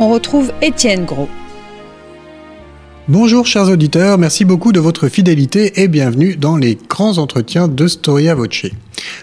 On retrouve Étienne Gros. Bonjour chers auditeurs, merci beaucoup de votre fidélité et bienvenue dans les grands entretiens de Storia Voce.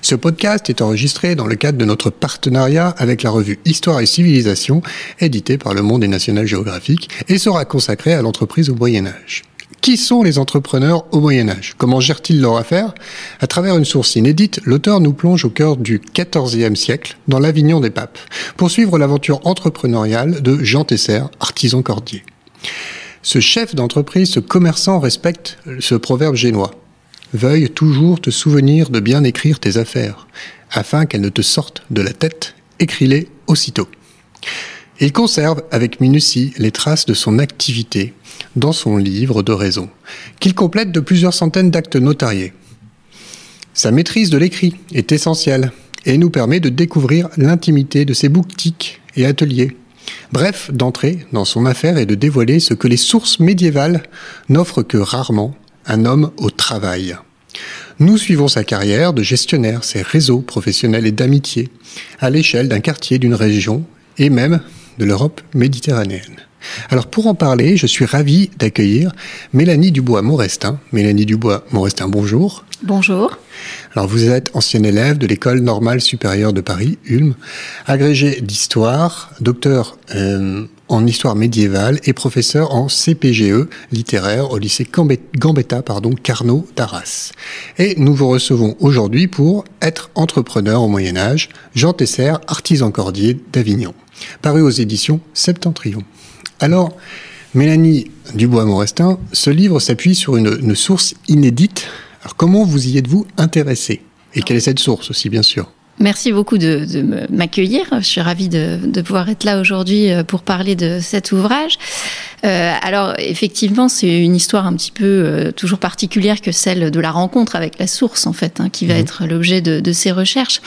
Ce podcast est enregistré dans le cadre de notre partenariat avec la revue Histoire et Civilisation, éditée par le Monde et National Géographique, et sera consacré à l'entreprise au Moyen Âge. Qui sont les entrepreneurs au Moyen Âge Comment gèrent-ils leur affaire? À travers une source inédite, l'auteur nous plonge au cœur du XIVe siècle, dans l'Avignon des papes, pour suivre l'aventure entrepreneuriale de Jean Tesser, artisan cordier. Ce chef d'entreprise, ce commerçant respecte ce proverbe génois. Veuille toujours te souvenir de bien écrire tes affaires, afin qu'elles ne te sortent de la tête, écris-les aussitôt. Il conserve avec minutie les traces de son activité dans son livre de raison, qu'il complète de plusieurs centaines d'actes notariés. Sa maîtrise de l'écrit est essentielle et nous permet de découvrir l'intimité de ses boutiques et ateliers. Bref, d'entrer dans son affaire et de dévoiler ce que les sources médiévales n'offrent que rarement, un homme au travail. Nous suivons sa carrière de gestionnaire, ses réseaux professionnels et d'amitié, à l'échelle d'un quartier, d'une région et même de l'Europe méditerranéenne. Alors pour en parler, je suis ravi d'accueillir Mélanie Dubois-Morestin. Mélanie Dubois-Morestin, bonjour. Bonjour. Alors vous êtes ancienne élève de l'école normale supérieure de Paris, Ulm, agrégée d'histoire, docteur euh, en histoire médiévale et professeur en CPGE littéraire au lycée Gambetta, pardon, Carnot d'Arras. Et nous vous recevons aujourd'hui pour être entrepreneur au Moyen Âge, Jean Tesser, artisan cordier d'Avignon, paru aux éditions Septentrion. Alors, Mélanie Dubois-Morestin, ce livre s'appuie sur une, source inédite. Alors, comment vous y êtes-vous intéressée? Et quelle est cette source aussi, bien sûr? Merci beaucoup de, m'accueillir. Je suis ravie de, pouvoir être là aujourd'hui euh, pour parler de cet ouvrage. Euh, alors effectivement, c'est une histoire un petit peu euh, toujours particulière que celle de la rencontre avec la source en fait, hein, qui va mmh. être l'objet de, de, ces recherches.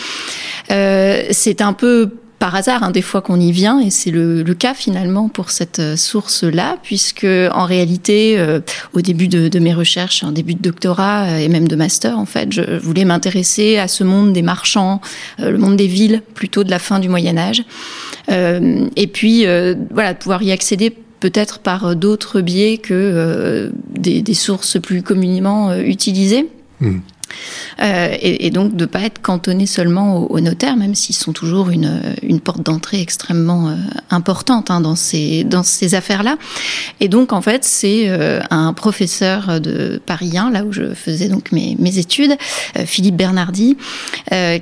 c'est un peu par hasard hein, des fois qu'on y vient et c'est le, cas finalement pour cette euh, source là puisque en réalité euh, au début de, mes recherches en début de doctorat euh, et même de master en fait je voulais m'intéresser à ce monde des marchands le monde des villes plutôt de la fin du Moyen Âge et puis voilà de pouvoir y accéder peut-être par d'autres biais que des, sources plus communément utilisées. Mmh. Euh, et, donc de pas être cantonné seulement aux, notaires, même s'ils sont toujours une, porte d'entrée extrêmement euh, importante hein, dans ces affaires-là. Et donc en fait c'est euh, un professeur de Paris 1, là où je faisais donc mes études, Philippe Bernardi,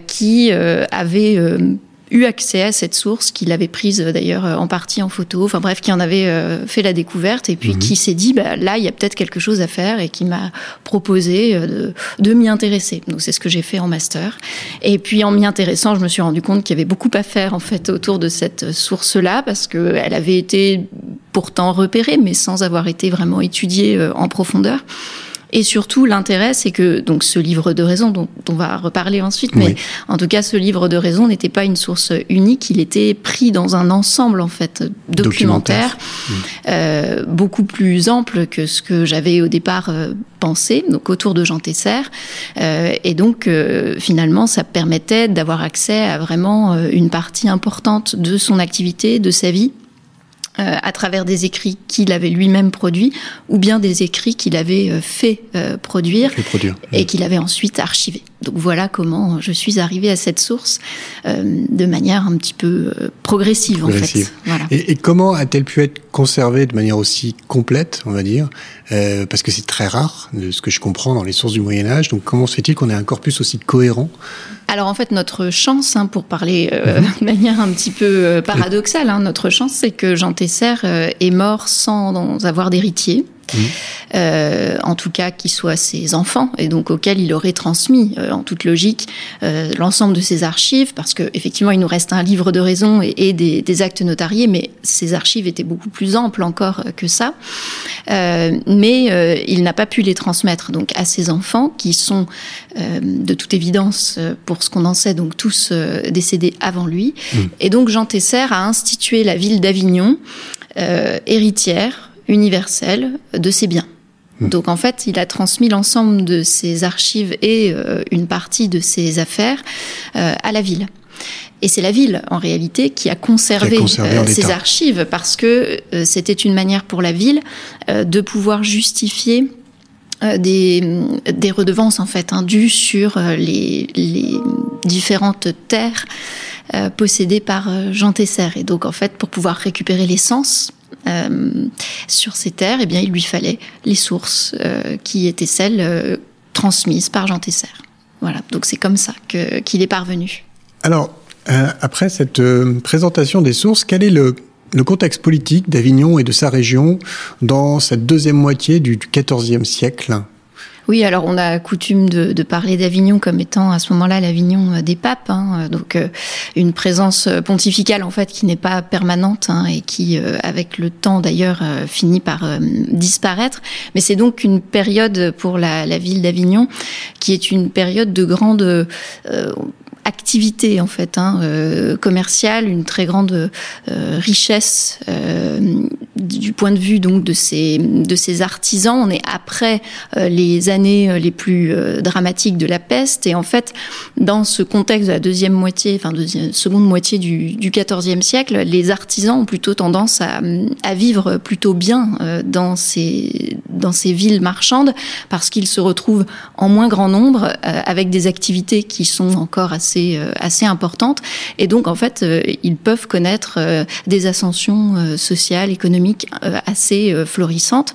qui avait eu accès à cette source, qu'il avait prise euh, d'ailleurs euh, en partie en photo, enfin bref, qui en avait euh, fait la découverte et puis mhm. qui s'est dit, bah, là, il y a peut-être quelque chose à faire et qui m'a proposé de, de m'y intéresser. Donc c'est ce que j'ai fait en master. Et puis en m'y intéressant, je me suis rendu compte qu'il y avait beaucoup à faire en fait autour de cette source-là parce qu'elle avait été pourtant repérée, mais sans avoir été vraiment étudiée en profondeur. Et surtout, l'intérêt, c'est que donc ce livre de raison, dont on va reparler ensuite, mais en tout cas, ce livre de raison n'était pas une source unique. Il était pris dans un ensemble en fait documentaire, euh, beaucoup plus ample que ce que j'avais au départ euh, pensé, donc autour de Jean Tesser. Euh, et donc, euh, finalement, ça permettait d'avoir accès à vraiment euh, une partie importante de son activité, de sa vie euh, à travers des écrits qu'il avait lui-même produits ou bien des écrits qu'il avait euh, fait euh, produire, et qu'il avait ensuite archivés. Donc voilà comment je suis arrivée à cette source de manière un petit peu progressive, en fait. Et, et, comment a-t-elle pu être conservée de manière aussi complète, on va dire, parce que c'est très rare, de ce que je comprends dans les sources du Moyen Âge. Donc comment se fait-il qu'on ait un corpus aussi cohérent? Alors en fait, notre chance, hein, pour parler euh, mhm. de manière un petit peu euh, paradoxale, hein, notre chance, c'est que Jean Tesser euh, est mort sans avoir d'héritier. Euh, en tout cas qui soient ses enfants, et donc auxquels il aurait transmis, euh, en toute logique, euh, l'ensemble de ses archives, parce que effectivement, il nous reste un livre de raison et, des, des, actes notariés, mais ces archives étaient beaucoup plus amples encore que ça. mais il n'a pas pu les transmettre donc à ses enfants, qui sont de toute évidence, pour ce qu'on en sait, donc tous décédés avant lui. Mmh. Et donc Jean Tesser a institué la ville d'Avignon héritière universelle de ses biens. Hmm. Donc en fait, il a transmis l'ensemble de ses archives et euh, une partie de ses affaires euh, à la ville. Et c'est la ville, en réalité, qui a conservé, euh, ses archives parce que c'était une manière pour la ville de pouvoir justifier des, des, redevances en fait indues sur les, les différentes terres possédées par Jean Tesser. Et donc en fait, pour pouvoir récupérer l'essence, sur ces terres, eh bien, il lui fallait les sources euh, qui étaient celles euh, transmises par Jean Tesser. Voilà, donc c'est comme ça qu'il est parvenu. Alors, après cette présentation des sources, quel est le, le contexte politique d'Avignon et de sa région dans cette deuxième moitié du XIVe siècle? Oui, alors on a coutume de, parler d'Avignon comme étant à ce moment-là l'Avignon euh, des papes, hein, donc euh, une présence euh, pontificale en fait qui n'est pas permanente hein, et qui, avec le temps d'ailleurs, finit par disparaître. Mais c'est donc une période pour la, la ville d'Avignon qui est une période de grande activité en fait hein, euh, commerciale, une très grande euh, richesse euh, du point de vue donc de ces de ces artisans. On est après les années les plus dramatiques de la peste et en fait dans ce contexte de la deuxième moitié, enfin deuxième, seconde moitié du, du XIVe siècle, les artisans ont plutôt tendance à, à vivre plutôt bien dans ces dans ces villes marchandes parce qu'ils se retrouvent en moins grand nombre avec des activités qui sont encore assez euh, assez, importante. Et donc, en fait, euh, ils peuvent connaître euh, des ascensions sociales, économiques assez florissantes.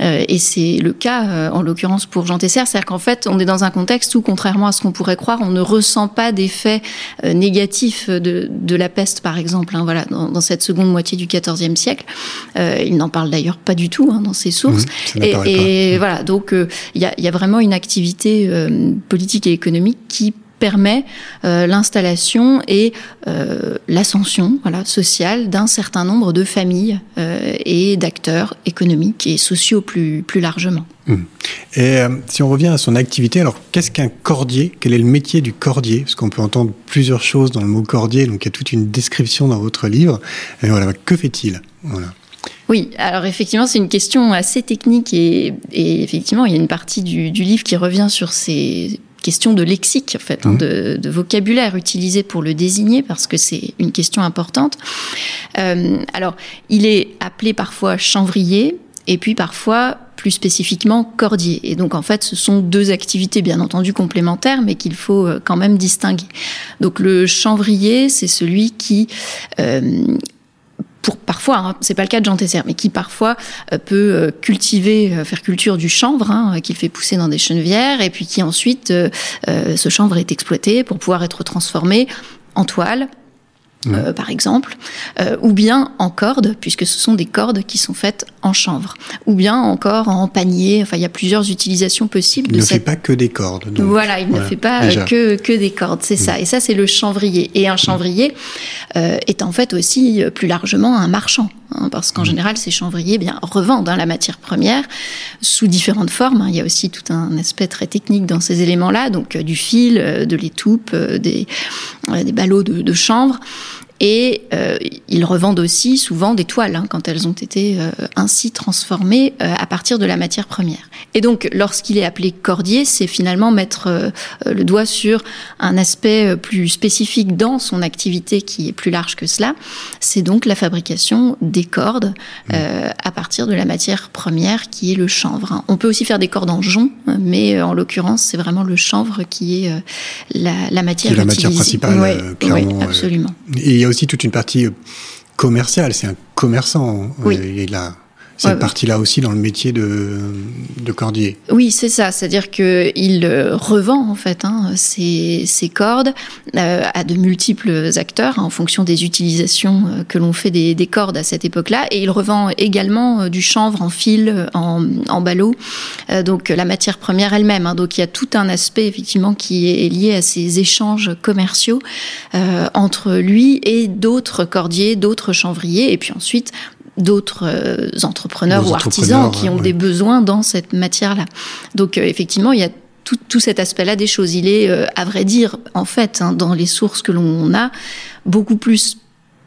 et c'est le cas, en l'occurrence, pour Jean Tesser. C'est-à-dire qu'en fait, on est dans un contexte où, contrairement à ce qu'on pourrait croire, on ne ressent pas d'effets négatifs de, de, la peste, par exemple, hein, voilà, dans, cette seconde moitié du XIVe siècle. il n'en parle d'ailleurs pas du tout hein, dans ses sources. Mmh, et, et voilà, donc il y, a, y, a, vraiment une activité politique et économique qui permet euh, l'installation et euh, l'ascension voilà, sociale d'un certain nombre de familles euh, et d'acteurs économiques et sociaux plus, plus largement. Hum. Et si on revient à son activité, alors qu'est-ce qu'un cordier? Quel est le métier du cordier? Parce qu'on peut entendre plusieurs choses dans le mot cordier, donc il y a toute une description dans votre livre. Et voilà, que fait-il? Voilà. Oui, alors effectivement, c'est une question assez technique et, et, effectivement, il y a une partie du, du livre qui revient sur ces question de lexique, en fait, hein, mmh. de, vocabulaire utilisé pour le désigner, parce que c'est une question importante. Euh, alors, il est appelé parfois chanvrier, et puis parfois plus spécifiquement cordier. Et donc en fait, ce sont deux activités bien entendu complémentaires, mais qu'il faut euh, quand même distinguer. Donc le chanvrier, c'est celui qui euh, pour parfois, hein, c'est pas le cas de Jean Tesser, mais qui parfois euh, peut euh, cultiver, euh, faire culture du chanvre, hein, qu'il fait pousser dans des chenevières, et puis qui ensuite, ce chanvre est exploité pour pouvoir être transformé en toile, euh, par exemple, euh, ou bien en cordes, puisque ce sont des cordes qui sont faites en chanvre, ou bien encore en panier. Enfin, il y a plusieurs utilisations possibles. Il ne fait pas que des cordes. voilà, il ne fait pas euh, que, que des cordes, c'est ça. Mm. Et ça, c'est le chanvrier. Et un chanvrier est en fait aussi plus largement un marchand. Hein, parce qu'en mm. général, ces chanvriers eh bien revendent hein, la matière première sous différentes formes. Il y a aussi tout un aspect très technique dans ces éléments-là, donc du fil, de l'étoupe, des, des ballots de, de chanvre. Et euh, ils revendent aussi souvent des toiles hein, quand elles ont été euh, ainsi transformées euh, à partir de la matière première. Et donc, lorsqu'il est appelé cordier, c'est finalement mettre euh, le doigt sur un aspect plus spécifique dans son activité qui est plus large que cela. C'est donc la fabrication des cordes mmh. à partir de la matière première qui est le chanvre. Hein. On peut aussi faire des cordes en jonc, mais en l'occurrence, c'est vraiment le chanvre qui est la, la, matière qui est la matière principale, clairement. Oui, absolument. Et y a aussi toute une partie euh, commerciale. C'est un commerçant. Oui. Il a cette partie-là aussi dans le métier de, de cordier. Oui, c'est ça. C'est-à-dire qu'il revend en fait hein, ses, cordes à de multiples acteurs hein, en fonction des utilisations que l'on fait des, des, cordes à cette époque-là. Et il revend également du chanvre en fil, en, en ballot, donc la matière première elle-même. Hein. Donc il y a tout un aspect effectivement qui est lié à ces échanges commerciaux entre lui et d'autres cordiers, d'autres chanvriers, et puis ensuite d'autres euh, entrepreneurs ou artisans qui ont des besoins dans cette matière-là. Donc euh, effectivement, il y a tout, cet aspect-là des choses. Il est, euh, à vrai dire, en fait, hein, dans les sources que l'on a, beaucoup plus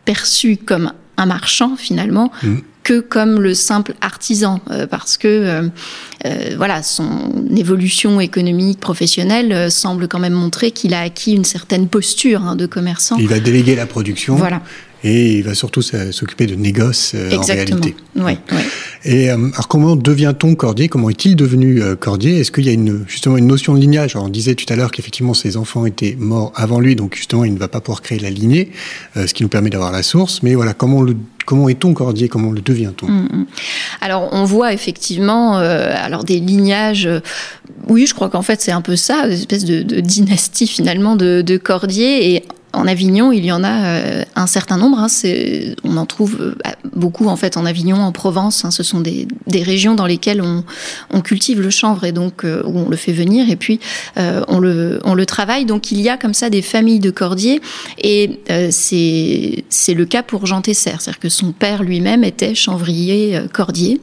perçu comme un marchand finalement mmh. que comme le simple artisan parce que voilà son évolution économique professionnelle semble quand même montrer qu'il a acquis une certaine posture hein, de commerçant. Il va déléguer la production. Voilà et il va surtout s'occuper de négoce euh, en réalité. Oui, Et euh, alors comment devient-on cordier? Comment est-il devenu euh, cordier? Est-ce qu'il y a une, justement une notion de lignage? Alors, On disait tout à l'heure qu'effectivement ses enfants étaient morts avant lui, donc justement il ne va pas pouvoir créer la lignée, ce qui nous permet d'avoir la source. Mais voilà, comment le Comment est-on cordier? Comment le devient-on? Mm, mm. Alors, on voit effectivement alors des lignages. oui, je crois qu'en fait, c'est un peu ça, une espèce de, dynastie finalement de, de cordiers. Et en Avignon, il y en a euh, un certain nombre. Hein, on en trouve euh, beaucoup en fait en Avignon, en Provence. Hein, ce sont des, régions dans lesquelles on, cultive le chanvre et donc euh, où on le fait venir et puis on le travaille. Donc il y a comme ça des familles de cordiers et c'est c'est le cas pour Jean Tesser, c'est-à-dire que son père lui-même était chanvrier cordier.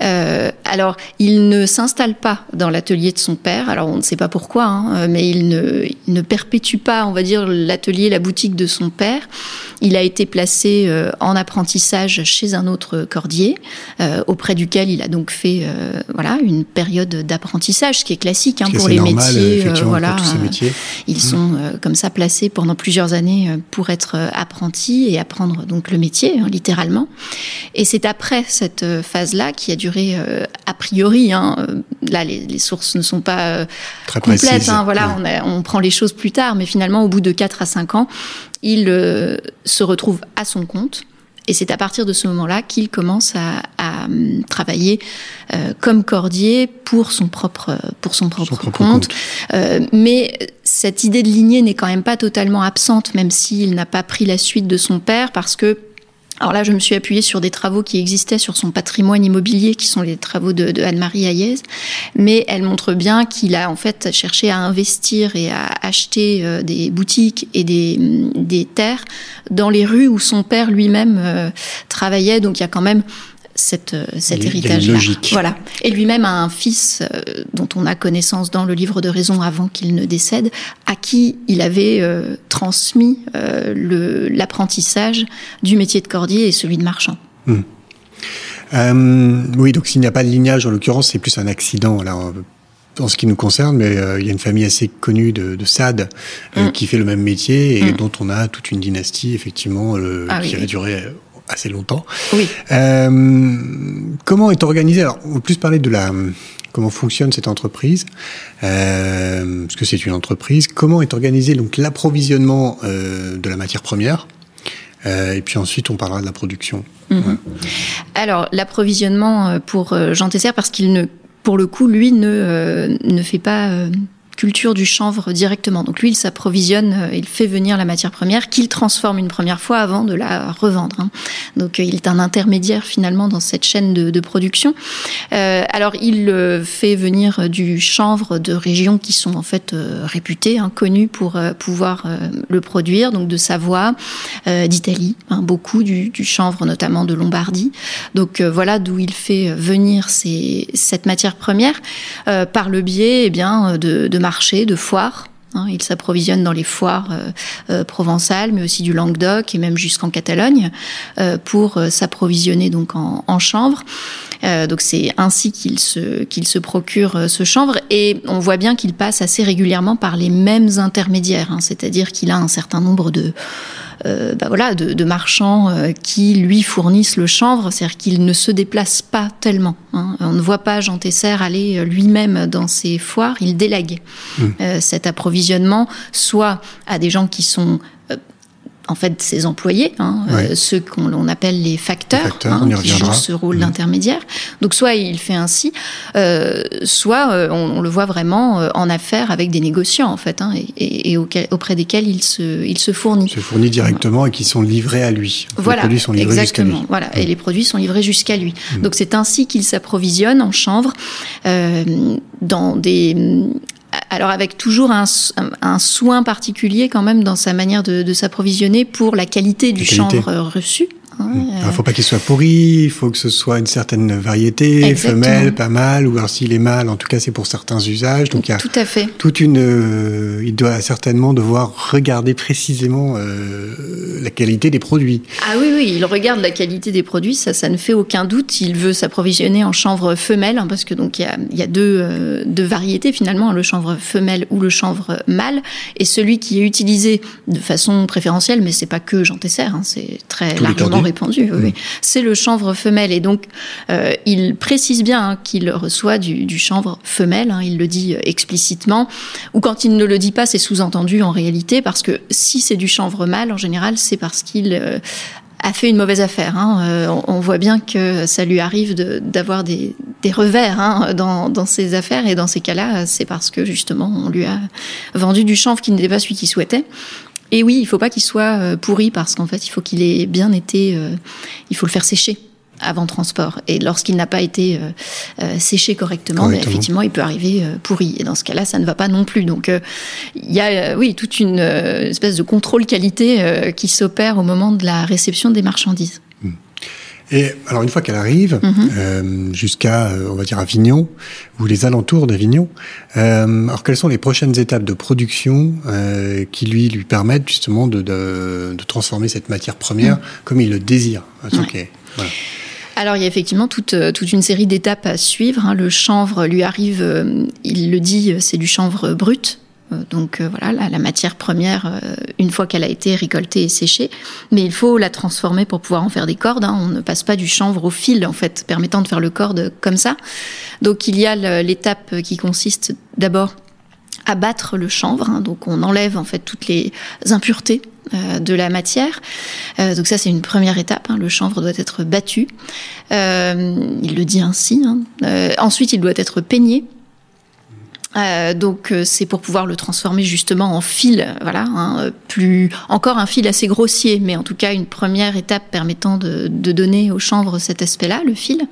alors il ne s'installe pas dans l'atelier de son père. Alors on ne sait pas pourquoi, hein, mais il ne il ne perpétue pas, on va dire l'atelier la boutique de son père. Il a été placé euh, en apprentissage chez un autre cordier, euh, auprès duquel il a donc fait euh, voilà une période d'apprentissage, ce qui est classique hein, pour les métiers. voilà, ils mmh. sont comme ça placés pendant plusieurs années pour être apprentis et apprendre donc le métier, hein, littéralement. Et c'est après cette phase-là qui a duré a priori. Hein, là, les, sources ne sont pas Très complètes. Voilà, on, on prend les choses plus tard, mais finalement, au bout de 4 à 5 ans, il euh, se retrouve à son compte. Et c'est à partir de ce moment-là qu'il commence à, hum, travailler euh, comme cordier pour son propre pour son propre, compte. Euh, mais cette idée de lignée n'est quand même pas totalement absente, même s'il n'a pas pris la suite de son père, parce que alors là, je me suis appuyée sur des travaux qui existaient sur son patrimoine immobilier, qui sont les travaux de, Anne-Marie Hayez, mais elle montre bien qu'il a en fait cherché à investir et à acheter euh, des boutiques et des, terres dans les rues où son père lui-même euh, travaillait. Donc il y a quand même cette, euh, cet héritage-là. Voilà. Et lui-même a un fils euh, dont on a connaissance dans le livre de raison avant qu'il ne décède, à qui il avait euh, transmis l'apprentissage du métier de cordier et celui de marchand. Hmm. oui, donc s'il n'y a pas de lignage, en l'occurrence, c'est plus un accident. Alors, en ce qui nous concerne, mais il y a une famille assez connue de, de Sade hmm. qui fait le même métier et hmm. dont on a toute une dynastie, effectivement, ah qui a duré assez longtemps. Oui. Euh, comment est organisé Alors, on va plus parler de la comment fonctionne cette entreprise, euh, parce que c'est une entreprise. Comment est organisé donc l'approvisionnement euh, de la matière première et puis ensuite, on parlera de la production. Mhm. Alors, l'approvisionnement pour Jean Tesser, parce qu'il ne, pour le coup, lui ne, ne fait pas culture du chanvre directement. Donc lui, il s'approvisionne, euh, il fait venir la matière première qu'il transforme une première fois avant de la revendre. Hein. Donc euh, il est un intermédiaire finalement dans cette chaîne de, production. Euh, alors il fait venir du chanvre de régions qui sont en fait réputées, hein, connues pour pouvoir le produire, donc de Savoie, d'Italie, hein, beaucoup du, du, chanvre notamment de Lombardie. Donc voilà d'où il fait venir ces, cette matière première par le biais eh bien de, de marché, de foires. Hein. il s'approvisionne dans les foires euh, euh, provençales, mais aussi du Languedoc et même jusqu'en Catalogne euh, pour s'approvisionner donc en, chanvre. donc c'est ainsi qu'il se qu'il se procure ce chanvre et on voit bien qu'il passe assez régulièrement par les mêmes intermédiaires, hein. c'est-à-dire qu'il a un certain nombre de euh, bah voilà, de, marchands euh, qui lui fournissent le chanvre, c'est-à-dire qu'il ne se déplace pas tellement. Hein. On ne voit pas Jean Tesser aller euh, lui-même dans ses foires, il délègue mmh. cet approvisionnement soit à des gens qui sont en fait ses employés, hein, euh, ceux qu'on appelle les facteurs, hein, qui jouent ce rôle mmh. d'intermédiaire. Donc soit il fait ainsi, euh, soit euh, on, le voit vraiment en affaires avec des négociants en fait, hein, et, auprès desquels il se, il se fournit. Se fournit directement et qui sont livrés à lui. Voilà, les produits sont livrés exactement. Lui. Voilà, et mmh. les produits sont livrés jusqu'à lui. Mmh. Donc c'est ainsi qu'il s'approvisionne en chanvre dans des alors avec toujours un, soin particulier quand même dans sa manière de, s'approvisionner pour la qualité du chanvre reçu. Il ne faut pas qu'il soit pourri, il faut que ce soit une certaine variété, femelle, pas mâle, ou alors s'il est mâle, en tout cas c'est pour certains usages. Donc il y a tout à fait. Toute une, euh, il doit certainement devoir regarder précisément euh, la qualité des produits. Ah oui, oui, il regarde la qualité des produits, ça, ça ne fait aucun doute. Il veut s'approvisionner en chanvre femelle, hein, parce que donc il y a, y a deux, euh, deux, variétés finalement, le chanvre femelle ou le chanvre mâle, et celui qui est utilisé de façon préférentielle, mais c'est pas que Jean Tesser, hein, c'est très largement répandu. Oui. Mm. C'est le chanvre femelle et donc euh, il précise bien hein, qu'il reçoit du, du, chanvre femelle. Hein, il le dit euh, explicitement. Ou quand il ne le dit pas, c'est sous-entendu en réalité parce que si c'est du chanvre mâle, en général, c'est parce qu'il euh, a fait une mauvaise affaire. Hein. on, voit bien que ça lui arrive d'avoir des, des, revers hein, dans, dans, ses affaires et dans ces cas-là, c'est parce que justement on lui a vendu du chanvre qui n'était pas celui qu'il souhaitait. Et oui, il faut pas qu'il soit euh, pourri parce qu'en fait, il faut qu'il ait bien été. Euh, il faut le faire sécher avant transport. Et lorsqu'il n'a pas été euh, séché correctement, Mais effectivement, il peut arriver pourri. Et dans ce cas-là, ça ne va pas non plus. Donc, il y a, oui, toute une espèce de contrôle qualité qui s'opère au moment de la réception des marchandises. Et alors une fois qu'elle arrive mhm. euh, jusqu'à, euh, on va dire, Avignon ou les alentours d'Avignon, euh, alors quelles sont les prochaines étapes de production euh, qui lui lui permettent justement de, de, de transformer cette matière première mhm. comme il le désire okay. voilà. Alors il y a effectivement toute, toute une série d'étapes à suivre. Hein. Le chanvre lui arrive, il le dit, c'est du chanvre brut. Euh, donc euh, voilà, la, matière première, euh, une fois qu'elle a été récoltée et séchée, mais il faut la transformer pour pouvoir en faire des cordes. Hein. On ne passe pas du chanvre au fil, en fait, permettant de faire le corde comme ça. Donc il y a l'étape qui consiste d'abord à battre le chanvre. Hein. donc on enlève en fait toutes les impuretés de la matière. donc ça, c'est une première étape. Hein. le chanvre doit être battu. il le dit ainsi. ensuite, il doit être peigné. Euh, donc euh, c'est pour pouvoir le transformer justement en fil, voilà, hein, plus encore un fil assez grossier, mais en tout cas une première étape permettant de, de donner au chanvre cet aspect-là, le fil.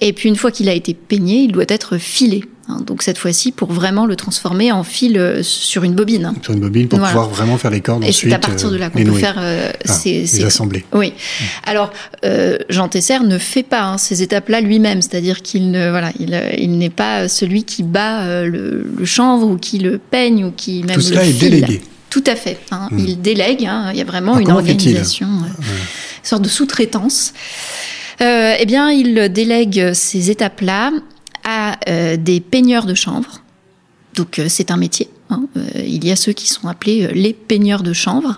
Et puis une fois qu'il a été peigné, il doit être filé. Hein, donc cette fois-ci pour vraiment le transformer en fil euh, sur une bobine. Sur une bobine pour pouvoir vraiment faire les cordes Et c'est à partir de là qu'on peut faire euh, ah, ces, ces, assemblées. Oui. Mmh. Alors euh, Jean Tesser ne fait pas hein, ces étapes-là lui-même, c'est-à-dire qu'il ne voilà, il, il n'est pas celui qui bat le, le, chanvre ou qui le peigne ou qui même Tout cela est délégué. Tout à fait. Hein, mmh. Il délègue. Hein, il y a vraiment une organisation, une sorte de sous-traitance. Euh, eh bien, il délègue ces étapes-là à euh, des peigneurs de chanvre. Donc euh, c'est un métier. Hein. Euh, il y a ceux qui sont appelés les peigneurs de chanvre.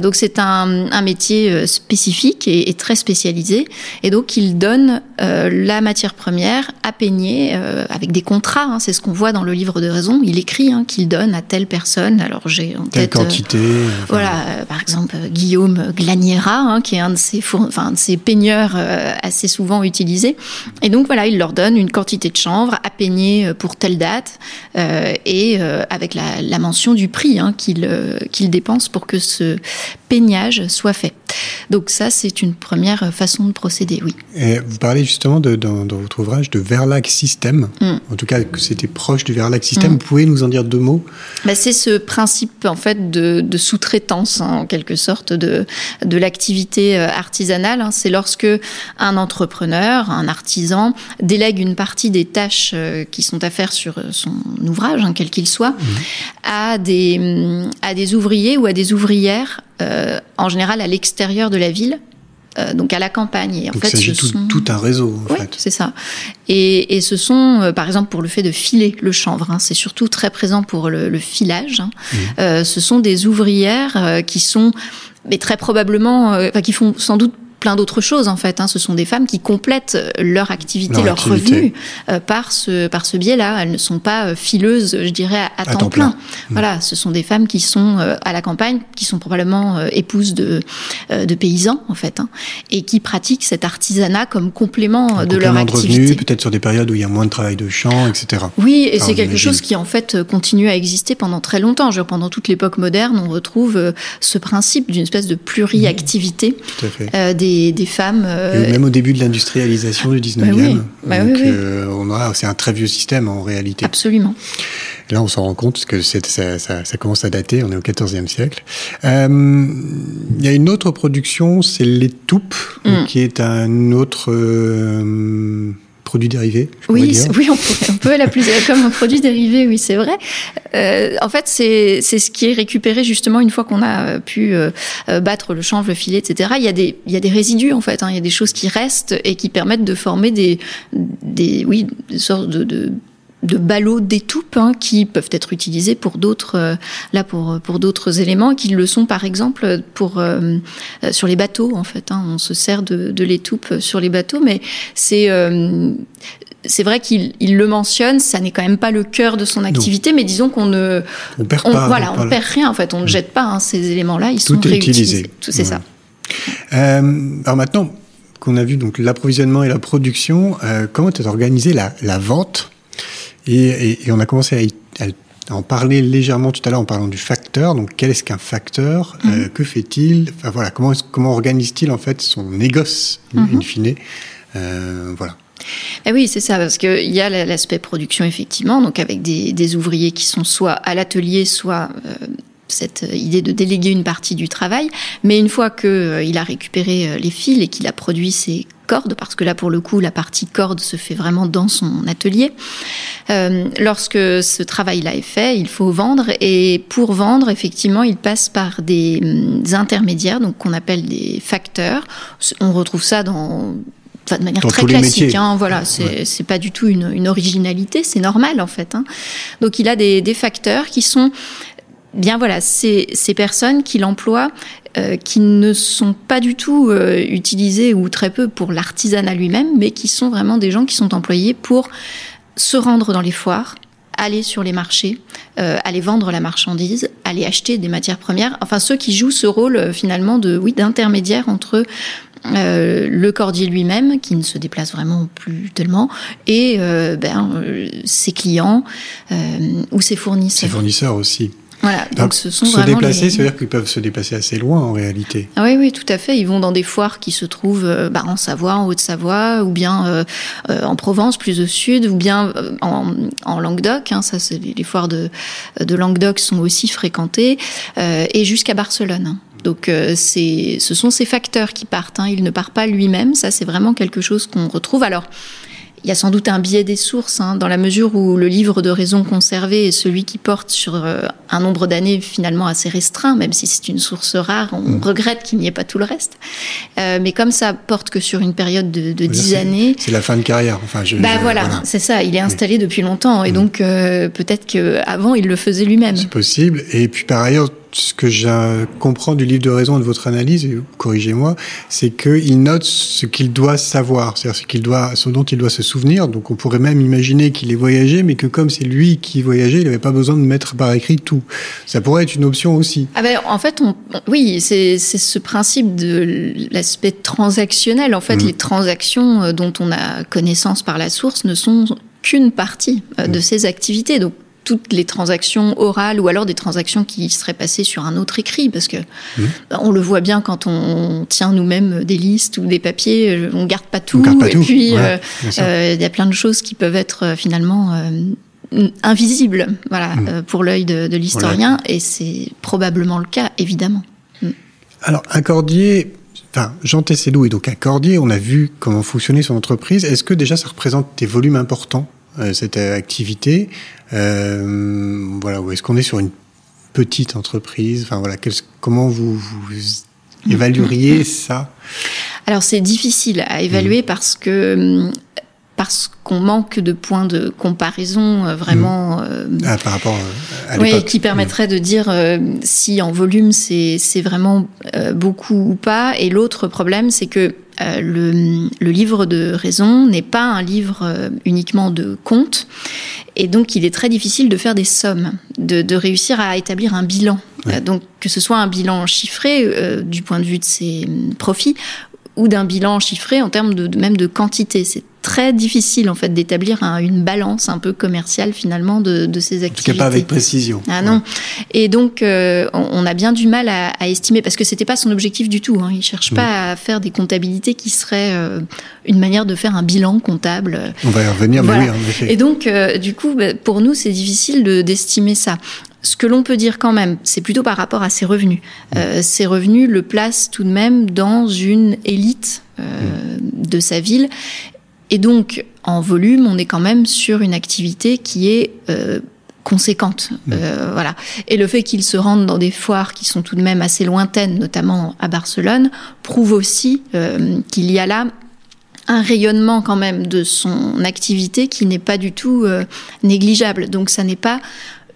donc c'est un, un, métier spécifique et, et, très spécialisé. Et donc ils donnent la matière première à peigner avec des contrats. Hein. c'est ce qu'on voit dans le livre de raison. Il écrit hein, qu'il donne à telle personne. Alors j'ai en telle quantité. voilà, par exemple Guillaume Glaniera, qui est un de ces, enfin, de ces peigneurs assez souvent utilisés. Et donc voilà, il leur donne une quantité de chanvre à peigner pour telle date et avec la, mention du prix hein, qu'il euh, qu'il dépense pour que ce peignage soit fait. Donc ça, c'est une première façon de procéder, oui. Et vous parlez justement de, dans, votre ouvrage de Verlag System, mm. en tout cas que c'était proche du Verlag System. Mm. Vous pouvez nous en dire deux mots? Bah, C'est ce principe en fait de, sous-traitance, hein, en quelque sorte, de, de l'activité euh, artisanale. Hein. C'est lorsque un entrepreneur, un artisan, délègue une partie des tâches euh, qui sont à faire sur son ouvrage, quel qu'il soit, mm. À, des, à des ouvriers ou à des ouvrières euh, en général à l'extérieur de la ville, euh, donc à la campagne. Et en fait, il tout, tout, un réseau. En oui, c'est ça. Et, et, ce sont, euh, par exemple, pour le fait de filer le chanvre, hein, c'est surtout très présent pour le, le filage. Hein. Mmh. Euh, ce sont des ouvrières qui sont, mais très probablement, enfin, qui font sans doute plein d'autres choses en fait. Hein. Ce sont des femmes qui complètent leur activité, leur, revenu euh, par ce par ce biais-là. Elles ne sont pas euh, fileuses, je dirais, à, temps, plein. Mmh. Voilà, ce sont des femmes qui sont euh, à la campagne, qui sont probablement épouses de de paysans en fait, hein, et qui pratiquent cet artisanat comme complément de leur activité. Peut-être sur des périodes où il y a moins de travail de champ, etc. Oui, et c'est quelque chose qui en fait continue à exister pendant très longtemps. Genre, pendant toute l'époque moderne, on retrouve ce principe d'une espèce de pluriactivité mmh. des, des femmes. même au début de l'industrialisation du 19e. Bah bah euh, on a, c'est un très vieux système en réalité. Absolument. là, on s'en rend compte parce que ça, ça, ça, commence à dater. On est au XIVe siècle. Euh, il y a une autre production, c'est l'étoupe, mm. qui est un autre. Euh, produit dérivé Oui, oui, on, on peut l'appeler comme un produit dérivé, oui, c'est vrai. Euh, en fait, c'est ce qui est récupéré justement une fois qu'on a euh, pu euh, battre le chanvre, le filet, etc. Il y a des, il y a des résidus en fait, hein, il y a des choses qui restent et qui permettent de former des, des oui, des sortes de, de de ballots d'étoupe hein, qui peuvent être utilisés pour d'autres euh, là pour pour d'autres éléments qui le sont par exemple pour euh, euh, sur les bateaux en fait hein, on se sert de, de l'étoupe sur les bateaux mais c'est c'est vrai qu'il le mentionne, ça n'est quand même pas le cœur de son activité, mais disons qu'on ne, on perd pas, voilà, on, perd rien en fait, on ne mm. jette pas hein, ces éléments-là, ils Tout sont est réutilisés. Tout c'est ça. alors maintenant qu'on a vu donc l'approvisionnement et la production, comment est organisée la, la vente et, on a commencé à, en parler légèrement tout à l'heure en parlant du facteur. Donc, quel est-ce qu'un facteur? Euh, mhm. Que fait-il? Enfin voilà, comment, comment organise-t-il en fait son négoce in mhm. fine? Euh, Voilà. Eh oui, c'est ça, parce qu'il y a l'aspect production, effectivement, donc avec des, ouvriers qui sont soit à l'atelier, soit euh, cette idée de déléguer une partie du travail. Mais une fois qu'il a récupéré les fils et qu'il a produit ses parce que là, pour le coup, la partie corde se fait vraiment dans son atelier. Euh, lorsque ce travail-là est fait, il faut vendre, et pour vendre, effectivement, il passe par des, hum, intermédiaires, donc qu'on appelle des facteurs. On retrouve ça dans de manière très classique. Hein, voilà, c'est pas du tout une, originalité, c'est normal en fait. Hein. Donc il a des, des, facteurs qui sont bien voilà, ces, ces personnes qui l'emploient euh, qui ne sont pas du tout euh, utilisés ou très peu pour l'artisanat lui-même, mais qui sont vraiment des gens qui sont employés pour se rendre dans les foires, aller sur les marchés, euh, aller vendre la marchandise, aller acheter des matières premières. Enfin, ceux qui jouent ce rôle finalement de oui d'intermédiaire entre le cordier lui-même, qui ne se déplace vraiment plus tellement, et ben, ses clients ou ses fournisseurs. Ses fournisseurs aussi. Voilà, donc, ce sont se déplacer, c'est-à-dire qu'ils peuvent se déplacer assez loin en réalité. Ah oui, oui, tout à fait. Ils vont dans des foires qui se trouvent euh, bah, en Savoie, en Haute-Savoie, ou bien euh, euh, en Provence, plus au sud, ou bien en, en, Languedoc. Hein, ça, c'est les, foires de, de Languedoc sont aussi fréquentées, et jusqu'à Barcelone. Donc c'est, ce sont ces facteurs qui partent. Hein. Il ne part pas lui-même. Ça, c'est vraiment quelque chose qu'on retrouve. Alors il y a sans doute un biais des sources, hein, dans la mesure où le livre de raison conservé est celui qui porte sur euh, un nombre d'années finalement assez restreint, même si c'est une source rare, on mm. regrette qu'il n'y ait pas tout le reste. Euh, mais comme ça porte que sur une période de, dix années... C'est la fin de carrière, enfin je... Bah voilà, c'est ça, il est installé depuis longtemps, et mm. donc euh, peut-être qu'avant il le faisait lui-même. C'est possible, et puis par ailleurs ce que je comprends du livre de raison de votre analyse, et corrigez-moi, c'est qu'il note ce qu'il doit savoir, c'est-à-dire ce, qu'il doit, ce dont il doit se souvenir. Donc on pourrait même imaginer qu'il ait voyagé, mais que comme c'est lui qui voyageait, il n'avait pas besoin de mettre par écrit tout. Ça pourrait être une option aussi. Ah ben, en fait, on, oui, c'est ce principe de l'aspect transactionnel. En fait, mmh. les transactions euh, dont on a connaissance par la source ne sont qu'une partie euh, de mmh. ces activités. Donc toutes les transactions orales ou alors des transactions qui seraient passées sur un autre écrit parce que mmh. on le voit bien quand on tient nous-mêmes des listes ou des papiers euh, on garde pas tout garde pas et puis euh, euh, il y a plein de choses qui peuvent être finalement invisibles voilà mmh. pour l'œil de, l'historien et c'est probablement le cas évidemment mmh. alors un cordier Enfin, Jean Tesselou est donc un cordier. On a vu comment fonctionnait son entreprise. Est-ce que déjà ça représente des volumes importants cette activité? Euh, voilà, ou est-ce qu'on est sur une petite entreprise? Enfin voilà, comment vous, évalueriez ça? Alors c'est difficile à évaluer mm. parce que parce qu'on manque de points de comparaison euh, vraiment. Mmh. Ah, par rapport à Oui, qui permettrait de dire si en volume c'est vraiment beaucoup ou pas. Et l'autre problème, c'est que le, le, livre de raison n'est pas un livre uniquement de contes. Et donc, il est très difficile de faire des sommes, de, de réussir à établir un bilan. donc, que ce soit un bilan chiffré du point de vue de ses profits ou d'un bilan chiffré en termes de, même de quantité. C'est très difficile en fait d'établir une balance un peu commerciale finalement de, de ces activités. En tout cas pas avec précision. Ah non. Et donc euh, on, a bien du mal à, à estimer parce que c'était pas son objectif du tout. Hein. Il cherche pas à faire des comptabilités qui seraient euh, une manière de faire un bilan comptable. On va y revenir, mais oui, en effet. Et donc euh, du coup bah, pour nous c'est difficile d'estimer ça. Ce que l'on peut dire quand même, c'est plutôt par rapport à ses revenus. Euh, ses revenus le placent tout de même dans une élite euh, de sa ville. Et donc, en volume, on est quand même sur une activité qui est euh, conséquente. Euh, voilà. Et le fait qu'il se rende dans des foires qui sont tout de même assez lointaines, notamment à Barcelone, prouve aussi euh, qu'il y a là un rayonnement quand même de son activité qui n'est pas du tout euh, négligeable. Donc ça n'est pas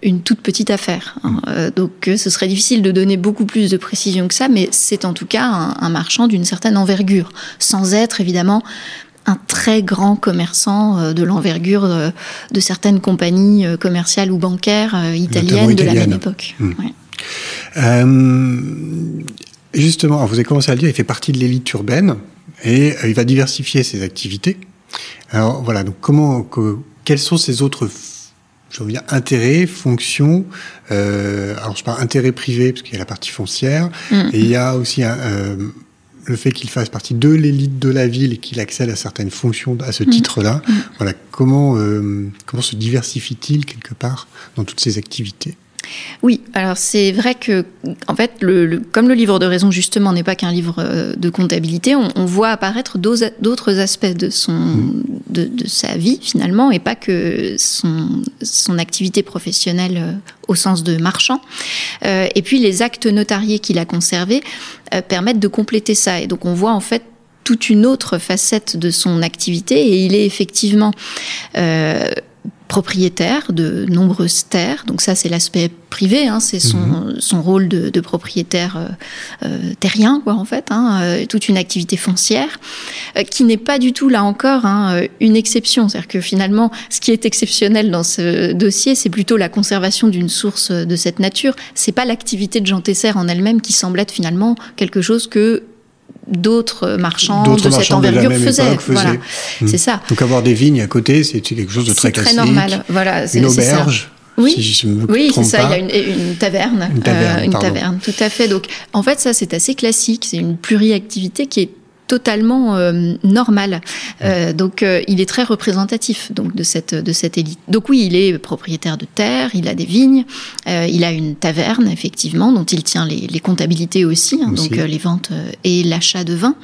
une toute petite affaire. Hein. Euh, donc euh, ce serait difficile de donner beaucoup plus de précision que ça, mais c'est en tout cas un, marchand d'une certaine envergure, sans être évidemment un très grand commerçant euh, de l'envergure de, certaines compagnies commerciales ou bancaires italiennes de la même époque. Mm. justement, vous avez commencé à le dire, il fait partie de l'élite urbaine et il va diversifier ses activités. Alors voilà, donc comment, que, quels sont ses autres je veux dire intérêt, fonction. Euh, alors je parle intérêt privé parce qu'il y a la partie foncière mm. et il y a aussi euh, le fait qu'il fasse partie de l'élite de la ville et qu'il accède à certaines fonctions à ce mm. titre-là. Mm. Voilà comment euh, comment se diversifie-t-il quelque part dans toutes ces activités? Oui, alors c'est vrai que, en fait, le, comme le livre de raison justement n'est pas qu'un livre euh, de comptabilité, on, voit apparaître d'autres aspects de son, mmh. de, sa vie finalement, et pas que son, son activité professionnelle euh, au sens de marchand. Euh, et puis les actes notariés qu'il a conservés permettent de compléter ça, et donc on voit en fait toute une autre facette de son activité, et il est effectivement propriétaire de nombreuses terres. Donc ça, c'est l'aspect privé, hein, c'est son, mhm. son, rôle de, de propriétaire euh, euh, terrien, quoi, en fait, hein, euh, toute une activité foncière, euh, qui n'est pas du tout, là encore, hein, une exception. C'est-à-dire que finalement, ce qui est exceptionnel dans ce dossier, c'est plutôt la conservation d'une source de cette nature. C'est pas l'activité de Jean Tesser en elle-même qui semble être finalement quelque chose que d'autres marchands de cette envergure faisaient. Voilà. Hmm. C'est ça. Donc avoir des vignes à côté, c'est quelque chose de très classique. très normal. Voilà, une auberge. Oui, oui c'est ça. Il y a une, taverne, une taverne, euh, une taverne, tout à fait. Donc, en fait, ça, c'est assez classique. C'est une pluriactivité qui est totalement euh, normal. Euh, donc euh, il est très représentatif donc de cette de cette élite. Donc oui, il est propriétaire de terre, il a des vignes, il a une taverne effectivement dont il tient les, les comptabilités aussi, hein, donc les ventes et l'achat de vin.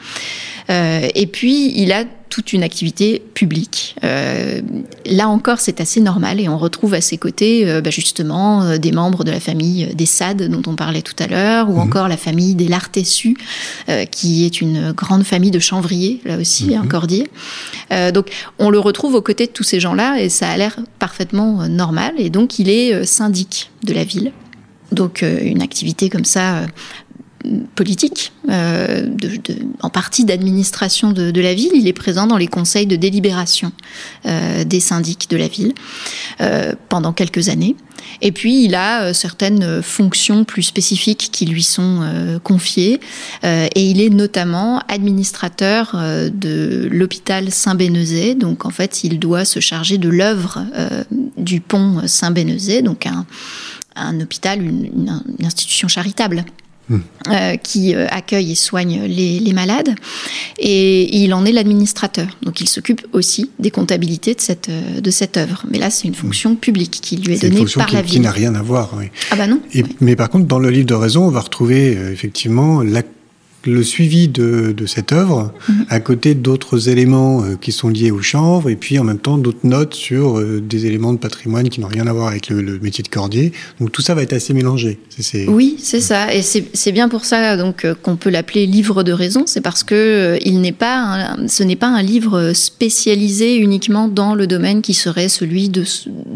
et puis il a toute une activité publique. Euh, là encore, c'est assez normal et on retrouve à ses côtés euh, bah, justement euh, des membres de la famille des Sade dont on parlait tout à l'heure, ou mhm. encore la famille des Lartessus, qui est une grande famille de chanvriers, là aussi, un mhm. cordier. donc on le retrouve aux côtés de tous ces gens-là et ça a l'air parfaitement normal. Et donc il est syndic de la ville. Donc une activité comme ça politique, euh, en partie d'administration de, la ville. Il est présent dans les conseils de délibération euh, des syndics de la ville euh, pendant quelques années. Et puis, il a certaines fonctions plus spécifiques qui lui sont confiées. et il est notamment administrateur de l'hôpital Saint-Bénezet. Donc, en fait, il doit se charger de l'œuvre du pont Saint-Bénezet, donc un, un hôpital, une institution charitable. Euh, qui euh, accueille et soigne les, malades. Et, il en est l'administrateur. Donc il s'occupe aussi des comptabilités de cette, euh, de cette œuvre. Mais là, c'est une fonction publique qui lui est, donnée par qui, la ville. Qui n'a rien à voir. Oui. Ah bah non. mais par contre, dans le livre de raison, on va retrouver effectivement la le suivi de, de cette œuvre Mhm. à côté d'autres éléments euh, qui sont liés au chanvre et puis en même temps d'autres notes sur euh, des éléments de patrimoine qui n'ont rien à voir avec le, le métier de cordier. Donc tout ça va être assez mélangé. C'est- Oui, c'est ça. Et c'est bien pour ça donc euh, qu'on peut l'appeler livre de raison. C'est parce que euh, il n'est pas, un- ce n'est pas un livre spécialisé uniquement dans le domaine qui serait celui de,